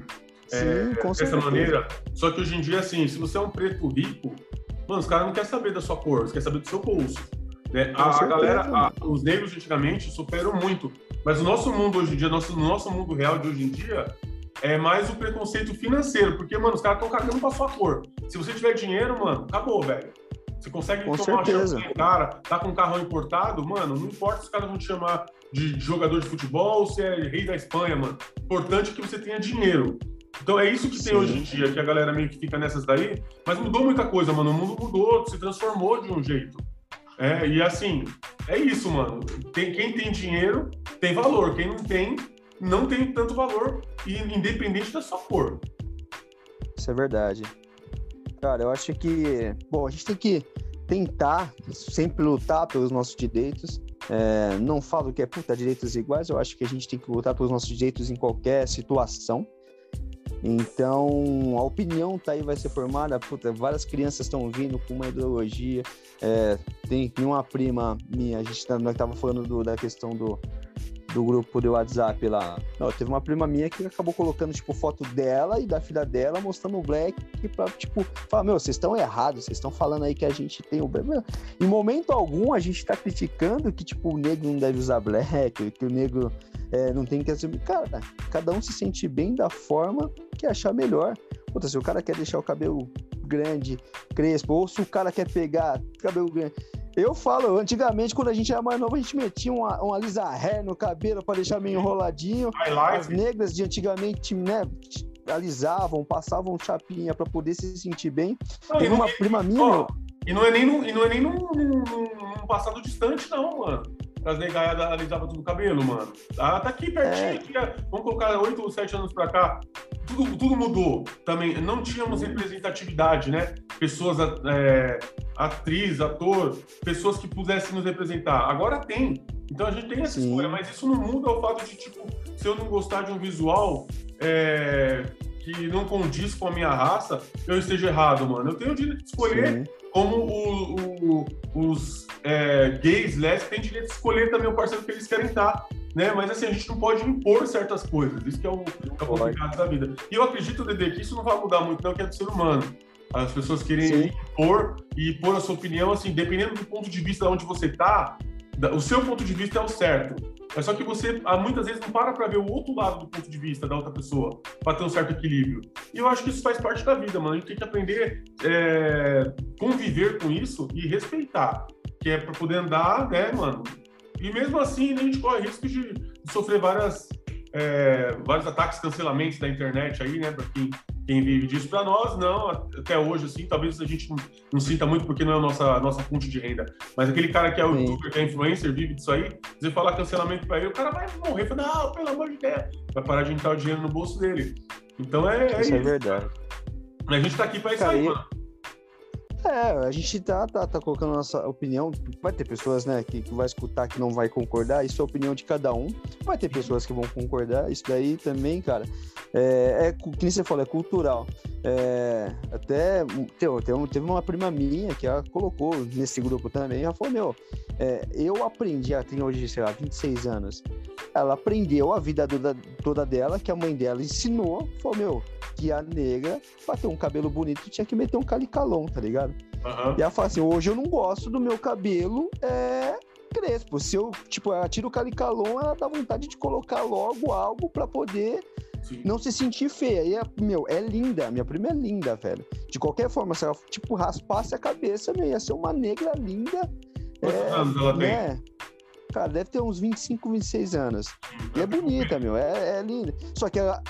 é, Sim, dessa maneira. Só que hoje em dia, assim, se você é um preto rico, mano, os caras não querem saber da sua cor, eles querem saber do seu bolso. Né? A, certeza, galera, a, os negros antigamente sofreram muito, mas o nosso mundo hoje em dia, nosso, no nosso mundo real de hoje em dia, é mais o preconceito financeiro, porque, mano, os caras estão cagando pra sua cor. Se você tiver dinheiro, mano, acabou, velho. Você consegue com tomar certeza. uma cara, tá com um carro importado, mano, não importa se os caras vão te chamar de jogador de futebol ou se é rei da Espanha, mano. Importante é que você tenha dinheiro. Então é isso que Sim. tem hoje em dia, que a galera meio que fica nessas daí, mas mudou muita coisa, mano. O mundo mudou, se transformou de um jeito. É, e assim, é isso, mano. Tem, quem tem dinheiro tem valor, quem não tem, não tem tanto valor, e independente da sua cor. Isso é verdade. Cara, eu acho que, bom, a gente tem que tentar sempre lutar pelos nossos direitos. É, não falo que é puta direitos iguais, eu acho que a gente tem que lutar pelos nossos direitos em qualquer situação. Então, a opinião tá aí, vai ser formada. Puta, várias crianças estão vindo com uma ideologia. É, tem uma prima minha, a gente tá, tava falando do, da questão do, do grupo do WhatsApp lá. Não, teve uma prima minha que acabou colocando, tipo, foto dela e da filha dela mostrando o Black pra, tipo, falar, meu, vocês estão errados, vocês estão falando aí que a gente tem o Black. Em momento algum, a gente tá criticando que, tipo, o negro não deve usar Black, que o negro é, não tem que assumir. Cara, cada um se sente bem da forma que achar melhor. Puta, se o cara quer deixar o cabelo grande, crespo, ou se o cara quer pegar cabelo grande eu falo, antigamente, quando a gente era mais novo, a gente metia uma, uma lisa hair no cabelo para deixar meio enroladinho. As negras de antigamente, né, alisavam, passavam chapinha para poder se sentir bem. Não, Tem uma prima minha. Ó, e não é nem, no, e não é nem num, passado distante, não, mano as negaiadas alisavam tudo o cabelo, mano. Ah, tá aqui pertinho, é. aqui, é, vamos colocar oito ou sete anos pra cá. Tudo, tudo mudou também. Não tínhamos representatividade, né? Pessoas, é, atriz, ator, pessoas que pudessem nos representar. Agora tem. Então a gente tem essa Sim. escolha, mas isso não muda o fato de, tipo, se eu não gostar de um visual é, que não condiz com a minha raça, eu esteja errado, mano. Eu tenho o direito de escolher Sim. como o, o, os é, gays, lésbicos têm direito de escolher também o parceiro que eles querem estar. Né? Mas assim, a gente não pode impor certas coisas. Isso que é o, é o complicado da vida. E eu acredito, Dede, que isso não vai mudar muito, não, que é do ser humano. As pessoas querem Sim. impor e impor a sua opinião, assim, dependendo do ponto de vista onde você está, o seu ponto de vista é o certo. É só que você ah, muitas vezes não para para ver o outro lado do ponto de vista da outra pessoa, para ter um certo equilíbrio. E eu acho que isso faz parte da vida, mano. A gente tem que aprender é, conviver com isso e respeitar, que é para poder andar, né, mano? E mesmo assim, a gente corre risco de, de sofrer várias, é, vários ataques, cancelamentos da internet aí, né, para quem quem vive disso. Para nós, não, até hoje, assim, talvez a gente não, não, sinta muito porque não é a nossa, a nossa fonte de renda. Mas aquele cara que é o youtuber, que é influencer, vive disso aí, você falar cancelamento para ele, o cara vai morrer, fala, não, pelo amor de Deus, vai parar de entrar o dinheiro no bolso dele. Então é, é isso. Isso é verdade. A gente tá aqui para isso aí, mano. É, a gente tá, tá, tá colocando nossa opinião. Vai ter pessoas, né, que, que vai escutar que não vai concordar. Isso é a opinião de cada um. Vai ter pessoas que vão concordar. Isso daí também, cara, é, é que nem você falou, é cultural. É, até teve, teve uma prima minha que ela colocou nesse grupo também. Ela falou: Meu, é, eu aprendi, ela tem hoje, sei lá, 26 anos. Ela aprendeu a vida toda, toda dela, que a mãe dela ensinou. Falou: Meu, que a negra, pra ter um cabelo bonito, tinha que meter um calicalão, tá ligado? Uhum. E ela fala assim: hoje eu não gosto do meu cabelo é, crespo. Se eu, tipo, ela tira o calicalon, ela dá vontade de colocar logo algo para poder Sim. não se sentir feia. E, meu, é linda. Minha prima é linda, velho. De qualquer forma, se ela, tipo, raspasse a cabeça, meu, ia ser uma negra linda. Quantos é, anos ela né? tem? Cara, deve ter uns 25, 26 anos. E é bonita, meu. É, é linda. Só que ela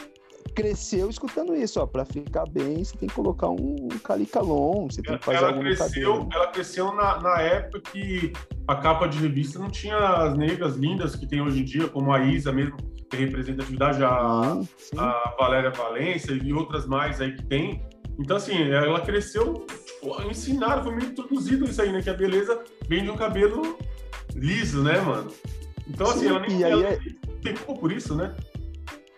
cresceu escutando isso, ó. Pra ficar bem, você tem que colocar um calicalon, você tem que fazer ela cresceu, Ela cresceu na, na época que a capa de revista não tinha as negras lindas que tem hoje em dia, como a Isa mesmo, que representatividade, a, a Valéria Valência e outras mais aí que tem. Então, assim, ela cresceu, tipo, ensinaram, foi meio introduzido isso aí, né? Que a beleza vem de um cabelo liso, né, mano? Então, assim, Sim, ela nem ela é... por isso, né?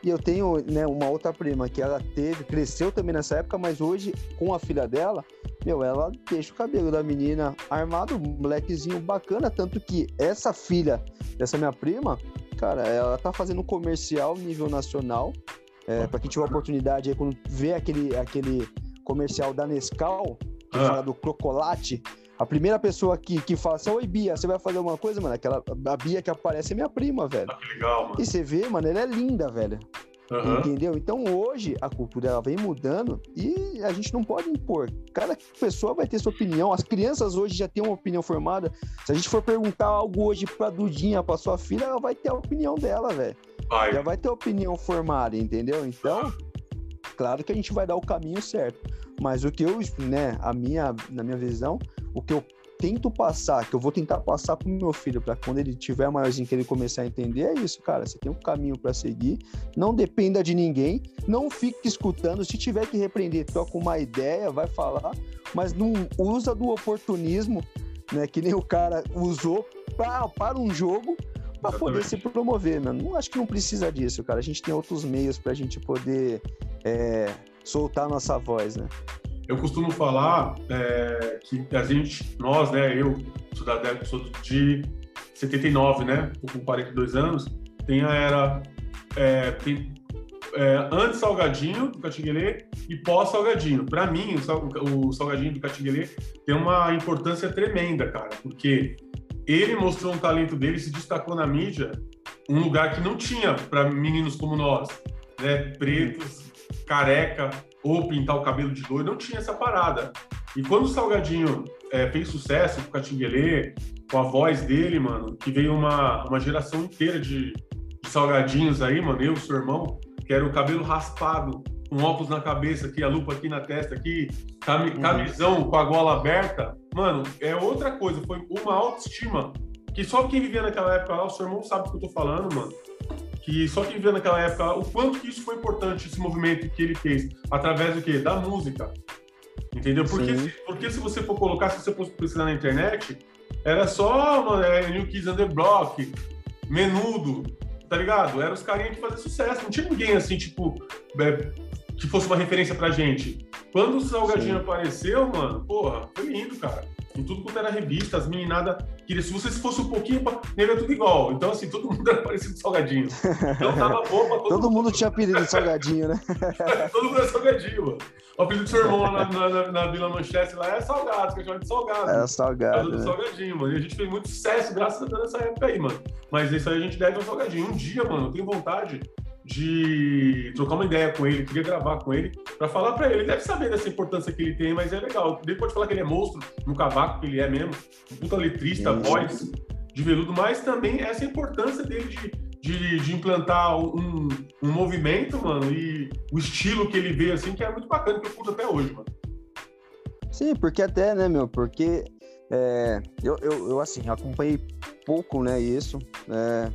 E eu tenho né, uma outra prima que ela teve, cresceu também nessa época, mas hoje, com a filha dela, meu, ela deixa o cabelo da menina armado, um molequezinho bacana, tanto que essa filha dessa minha prima, cara, ela tá fazendo comercial nível nacional. É, para quem tiver oportunidade aí, quando vê aquele, aquele comercial da Nescau, que ah. fala do crocolate, a primeira pessoa que, que fala assim, oi Bia, você vai fazer alguma coisa, mano? Aquela, a Bia que aparece é minha prima, velho. Ah, que legal, mano. E você vê, mano, ela é linda, velho. Uhum. Entendeu? Então hoje a cultura ela vem mudando e a gente não pode impor. Cada pessoa vai ter sua opinião. As crianças hoje já têm uma opinião formada. Se a gente for perguntar algo hoje pra Dudinha, pra sua filha, ela vai ter a opinião dela, velho. Já vai ter a opinião formada, entendeu? Então, claro que a gente vai dar o caminho certo. Mas o que eu, né, a minha, na minha visão, o que eu tento passar, que eu vou tentar passar pro meu filho, para quando ele tiver maiorzinho que ele começar a entender, é isso, cara. Você tem um caminho para seguir, não dependa de ninguém, não fique escutando. Se tiver que repreender, troca uma ideia, vai falar, mas não usa do oportunismo, né? Que nem o cara usou pra, para um jogo para poder se promover, mano. Não acho que não precisa disso, cara. A gente tem outros meios para a gente poder é, soltar nossa voz, né? Eu costumo falar é, que a gente, nós, né, eu sou, da, sou de 79, né, com 42 anos, tem a era é, tem, é, antes salgadinho do Catinguelê e pós salgadinho. Para mim, o, salgadinho do Catinguelê tem uma importância tremenda, cara, porque ele mostrou um talento dele, se destacou na mídia, um lugar que não tinha para meninos como nós, né, pretos, careca, ou pintar o cabelo de loiro, não tinha essa parada. E quando o Salgadinho é, fez sucesso com o Catinguelê, com a voz dele, mano, que veio uma, uma geração inteira de, de salgadinhos aí, mano, eu, seu irmão, que era o cabelo raspado, com óculos na cabeça aqui, a lupa aqui na testa aqui, uhum. camisão com a gola aberta, mano, é outra coisa, foi uma autoestima que só quem vivia naquela época lá, o seu irmão sabe o que eu tô falando, mano que só quem viveu naquela época, o quanto que isso foi importante, esse movimento que ele fez, através do quê? Da música. Entendeu? Porque, porque se você for colocar, se você for pesquisar na internet, era só mano, é, New Kids on the Block, Menudo, tá ligado? Eram os carinhas que faziam sucesso. Não tinha ninguém assim, tipo, é, que fosse uma referência pra gente. Quando o Salgadinho Sim. apareceu, mano, porra, foi lindo, cara em tudo quanto era revista, as meninadas queriam. Se você fosse um pouquinho, nele era tudo igual. Então, assim, todo mundo era parecido salgadinho. Então tava bom pra todo, todo mundo. tinha apelido de salgadinho, né? todo mundo era salgadinho, mano. O apelido do seu irmão lá na, na, na Vila Manchester lá é salgado, que chama de salgado. É salgado. Né? salgadinho, mano. E a gente fez muito sucesso graças a Deus nessa época aí, mano. Mas isso aí a gente deve ao salgadinho. Um dia, mano, eu tenho vontade de trocar uma ideia com ele, queria gravar com ele, para falar para ele. Ele deve saber dessa importância que ele tem, mas é legal. Ele pode falar que ele é monstro, no cavaco que ele é mesmo, um puta letrista, Sim. voz de veludo, mas também essa importância dele de, de, de implantar um, um, movimento, mano, e o estilo que ele vê, assim, que é muito bacana, que eu curto até hoje, mano. Sim, porque até, né, meu, porque é, eu, eu, eu, assim, acompanhei pouco, né, isso, é,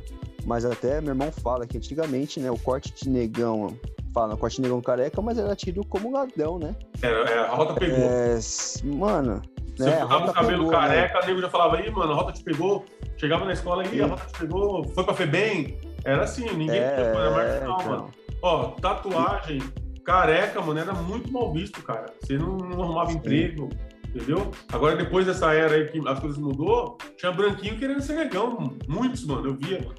mas até meu irmão fala que antigamente, né, o corte de negão, fala corte de negão careca, mas era tido como ladrão, né? É, é a rota pegou. É, mano, você né, o cabelo pegou, né? careca, né? o nego já falava, aí, mano, a rota te pegou. Chegava na escola, aí, a rota te pegou, foi pra Febem. Era assim, ninguém é, podia mais não, então. mano. Ó, tatuagem, careca, mano, era muito mal visto, cara. Você não, não arrumava Sim. emprego, entendeu? Agora, depois dessa era aí que as coisas mudou, tinha branquinho querendo ser negão. Muitos, mano, eu via, mano.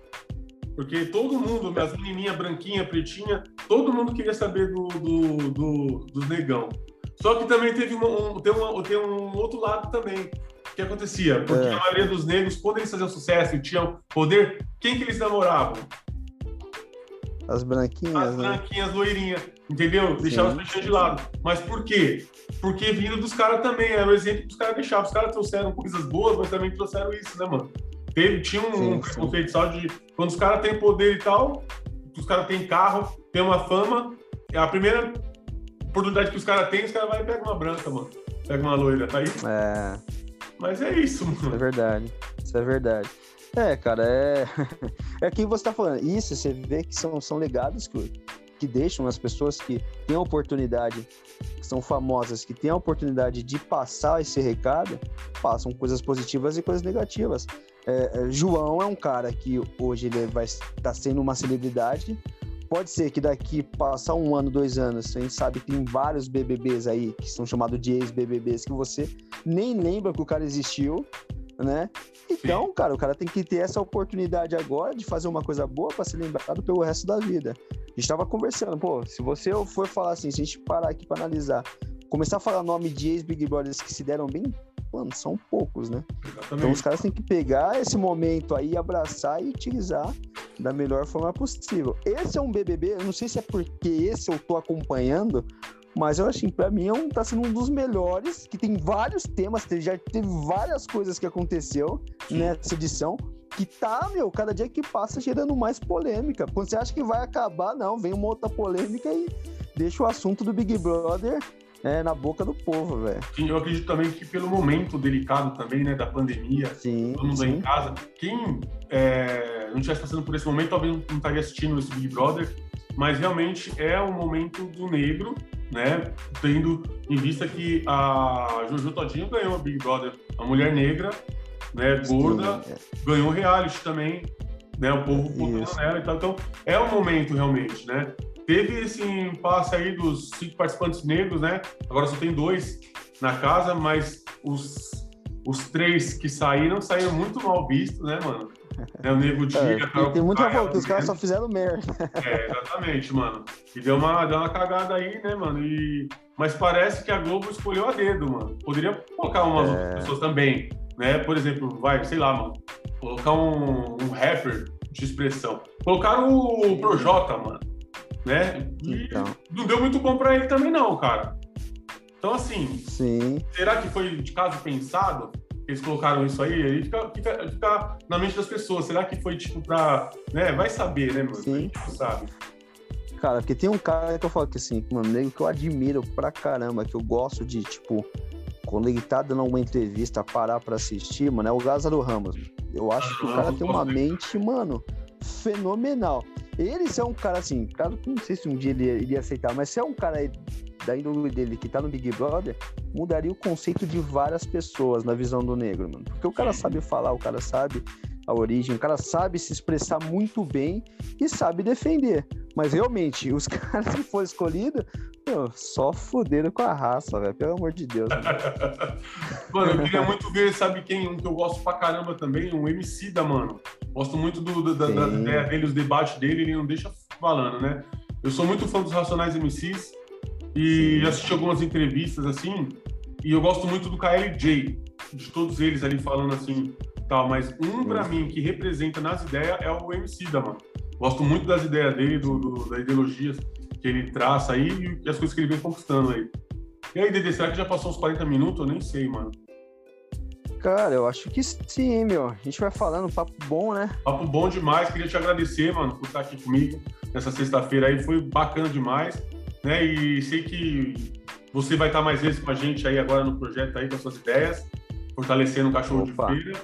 Porque todo mundo, as menininhas branquinha, pretinha, todo mundo queria saber do, do, do, do negão. Só que também teve um, tem, uma, tem um outro lado também. que acontecia? Porque é. a maioria dos negros, quando eles faziam sucesso e tinham poder, quem que eles namoravam? As branquinhas. As né? branquinhas, loirinhas. Entendeu? Deixava as peixinhas de lado. Mas por quê? Porque vindo dos caras também, era o exemplo que os caras deixavam. Os caras trouxeram coisas boas, mas também trouxeram isso, né, mano? Teve, tinha um, sim, um preconceito só de quando os caras têm poder e tal, os caras têm carro, têm uma fama, é a primeira oportunidade que os caras têm, os caras vão e pegam uma branca, mano. Pega uma loira, tá aí? É. Mas é isso, mano. Isso é verdade. Isso é verdade. É, cara, é. é quem você tá falando. Isso, você vê que são, são legados que, que deixam as pessoas que têm a oportunidade, que são famosas, que têm a oportunidade de passar esse recado, passam coisas positivas e coisas negativas. É, é João é um cara que hoje ele vai estar tá sendo uma celebridade. Pode ser que daqui passar um ano, dois anos, a gente sabe que tem vários BBBs aí que são chamados de ex-BBBs que você nem lembra que o cara existiu, né? Então, Sim. cara, o cara tem que ter essa oportunidade agora de fazer uma coisa boa para ser lembrado pelo resto da vida. A gente tava conversando, pô, se você for falar assim, se a gente parar aqui para analisar, começar a falar nome de ex-Big Brothers que se deram bem, mano, são poucos, né? Exatamente. Então os caras têm que pegar esse momento aí, abraçar e utilizar da melhor forma possível. Esse é um BBB, eu não sei se é porque esse eu tô acompanhando, mas eu assim, para mim é um, tá sendo um dos melhores, que tem vários temas, já teve várias coisas que aconteceu nessa edição, que tá, meu, cada dia que passa gerando mais polêmica. Quando você acha que vai acabar, não, vem uma outra polêmica e deixa o assunto do Big Brother é, na boca do povo, velho. Sim, eu acredito também que pelo momento delicado também, né, da pandemia, sim, todo mundo sim. em casa, quem é, não estivesse passando por esse momento, talvez não estaria assistindo esse Big Brother, mas realmente é o momento do negro, né? Tendo em vista que a Jojo Todinho ganhou a Big Brother, a mulher negra, né? Gorda, Sim, é. ganhou reality também, né? O povo votando nela e tal. Então, é o momento realmente, né? Teve esse impasse aí dos cinco participantes negros, né? Agora só tem dois na casa, mas os, os três que saíram saíram muito mal vistos, né, mano? É o Nego Dia, é, Carol Tem muita volta, os caras só fizeram merda. É, exatamente, mano. E deu uma, deu uma cagada aí, né, mano? E... Mas parece que a Globo escolheu a dedo, mano. Poderia colocar umas é... outras pessoas também, né? Por exemplo, vai, sei lá, mano. Colocar um, um rapper de expressão. Colocaram o Projota, mano. Né? E então. não deu muito bom pra ele também, não, cara. Então, assim, Sim. será que foi de caso pensado? eles colocaram isso aí, aí fica, fica, fica, na mente das pessoas. Será que foi tipo pra. Né? Vai saber, né, mano? Sim. A gente sabe. Cara, porque tem um cara que eu falo que assim, mano, nego que eu admiro pra caramba, que eu gosto de, tipo, quando ele tá dando uma entrevista, parar pra assistir, mano, é o Lázaro Ramos. Eu acho que o cara tem uma mente, mano, fenomenal. Ele é um cara assim, claro que não sei se um dia ele iria aceitar, mas se é um cara da índole dele que tá no Big Brother, mudaria o conceito de várias pessoas na visão do negro, mano. Porque o cara sabe falar, o cara sabe a origem, o cara sabe se expressar muito bem e sabe defender. Mas realmente, os caras que foram escolhidos, meu, só fuderam com a raça, velho. Pelo amor de Deus. mano, eu queria muito ver, sabe quem? Um que eu gosto pra caramba também, um MC da, mano. Gosto muito do, da, da, ideia dele, os debates dele, ele não deixa falando, né? Eu sou muito fã dos Racionais MCs e Sim. assisti algumas entrevistas assim, e eu gosto muito do KLJ, de todos eles ali falando assim, tal, mas um para mim que representa nas ideias é o MC da, mano. Gosto muito das ideias dele, do, do, das ideologias que ele traça aí e as coisas que ele vem conquistando aí. E aí, Dede, será que já passou uns 40 minutos? Eu nem sei, mano. Cara, eu acho que sim, meu. A gente vai falando, papo bom, né? Papo bom demais. Queria te agradecer, mano, por estar aqui comigo nessa sexta-feira aí. Foi bacana demais né? E sei que você vai estar mais vezes com a gente aí agora no projeto aí com as suas ideias, fortalecendo o cachorro Opa. de feira.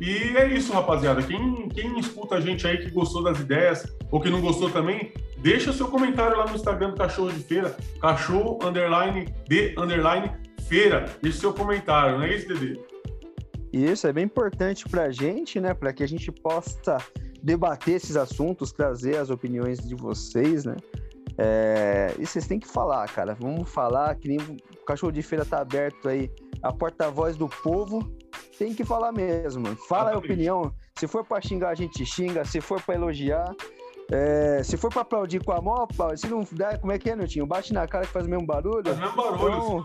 E é isso, rapaziada. Quem, quem escuta a gente aí que gostou das ideias ou que não gostou também, deixa seu comentário lá no Instagram do Cachorro de Feira, cachorro underline de underline feira. Deixa seu comentário, não é isso, Dede? Isso, é bem importante pra gente, né? Para que a gente possa debater esses assuntos, trazer as opiniões de vocês, né? É, e vocês têm que falar, cara. Vamos falar que nem o cachorro de feira tá aberto aí, a porta-voz do povo. Tem que falar mesmo. Fala a opinião. Se for para xingar, a gente xinga. Se for para elogiar, É, se for pra aplaudir com a mão, se não der, como é que é, Nutinho? Bate na cara que faz o mesmo barulho. Faz o mesmo barulho.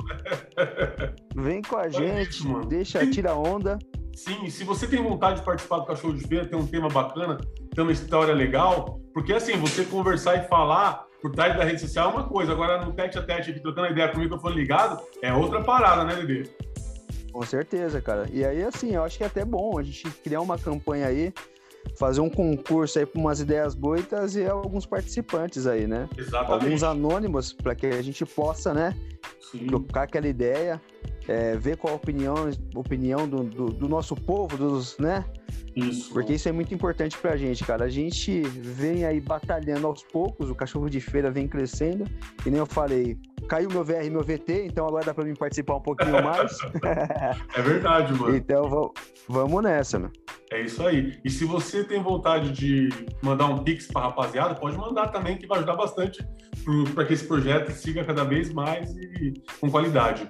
Então, vem com a gente, isso, deixa, tira onda. Sim, se você tem vontade de participar do Cachorro de Feira, tem um tema bacana, tem uma história legal, porque assim, você conversar e falar por trás da rede social é uma coisa, agora no tete a tete aqui, trocando ideia com o microfone ligado, é outra parada, né, Dede? Com certeza, cara. E aí, assim, eu acho que é até bom a gente criar uma campanha aí fazer um concurso aí com umas ideias boas e alguns participantes aí, né? Exatamente. Alguns anônimos para que a gente possa, né, Sim. trocar aquela ideia, é, ver qual a opinião, opinião do, do, do, nosso povo, dos, né? Isso. Porque isso é muito importante pra gente, cara. A gente vem aí batalhando aos poucos, o cachorro de feira vem crescendo, e nem eu falei, caiu meu VR e meu VT, então agora dá pra mim participar um pouquinho mais. é verdade, mano. Então vamos nessa, mano. É isso aí. E se você tem vontade de mandar um pix para rapaziada, pode mandar também, que vai ajudar bastante para que esse projeto siga cada vez mais e com qualidade.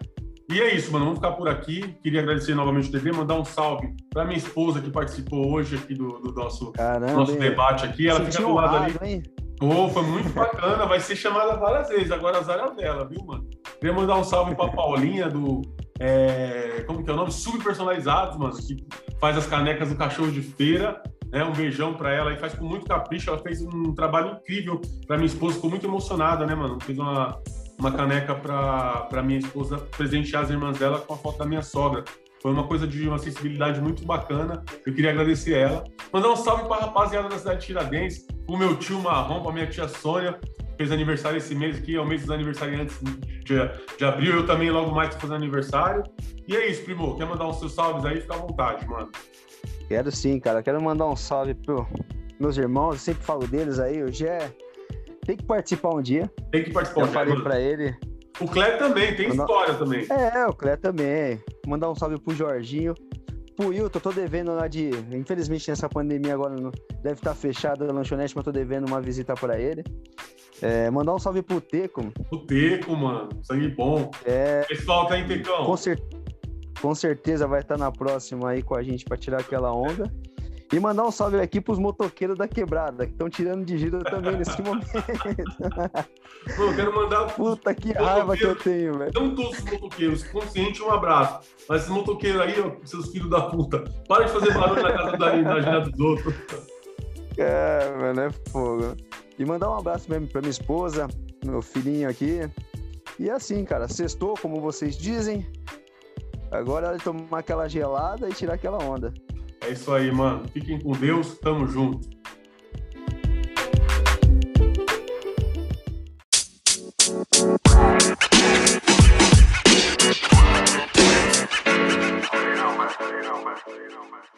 E é isso, mano. Vamos ficar por aqui. Queria agradecer novamente o TV, mandar um salve para minha esposa que participou hoje aqui do, do nosso, Caramba, nosso debate aqui. Ela fica do lado ali. Hein? Pô, foi muito bacana. Vai ser chamada várias vezes. Agora a Zara é dela, viu, mano? Queria mandar um salve para Paulinha do é, como que é o nome? Subpersonalizados, mano, que faz as canecas do cachorro de feira. Né? Um beijão para ela e faz com muito capricho. Ela fez um trabalho incrível para minha esposa, ficou muito emocionada, né, mano? Fez uma, uma caneca para minha esposa presentear as irmãs dela com a foto da minha sogra. Foi uma coisa de uma sensibilidade muito bacana. Eu queria agradecer ela. Mandar um salve para a rapaziada da cidade de Tiradentes, o meu tio Marrom, para minha tia Sônia, fez aniversário esse mês aqui, é o mês dos aniversariantes de, de abril. Eu também logo mais tô fazendo aniversário. E é isso, primo. Quer mandar os seus salves aí? Fica à vontade, mano. Quero sim, cara. Quero mandar um salve pro meus irmãos. Eu sempre falo deles aí. O Gé tem que participar um dia. Tem que participar um dia. Eu falei pra ele. O Clé também, tem história também. É, o Clé também. Mandar um salve pro Jorginho. Pro Wilton, tô devendo lá de. Infelizmente, nessa pandemia agora não... deve estar fechada a lanchonete, mas tô devendo uma visita para ele. É, mandar um salve pro Teco. O Teco, mano. Sangue bom. É, Pessoal, tá aí, Tecão? Com, cer com certeza vai estar na próxima aí com a gente para tirar aquela onda. E mandar um salve aqui pros motoqueiros da quebrada, que estão tirando de giro também nesse momento. Pô, quero mandar. Puta que raiva que eu tenho, velho. Não todos os motoqueiros, consciente, um abraço. Mas esses motoqueiros aí, ó, seus filhos da puta, para de fazer barulho na casa da, na dos outros. É, mano, é fogo. E mandar um abraço mesmo pra minha esposa, meu filhinho aqui. E assim, cara, sextou, como vocês dizem. Agora é tomar aquela gelada e tirar aquela onda. É isso aí, mano. Fiquem com Deus, tamo junto. Não, mas, falei não, mas, falei não, mas.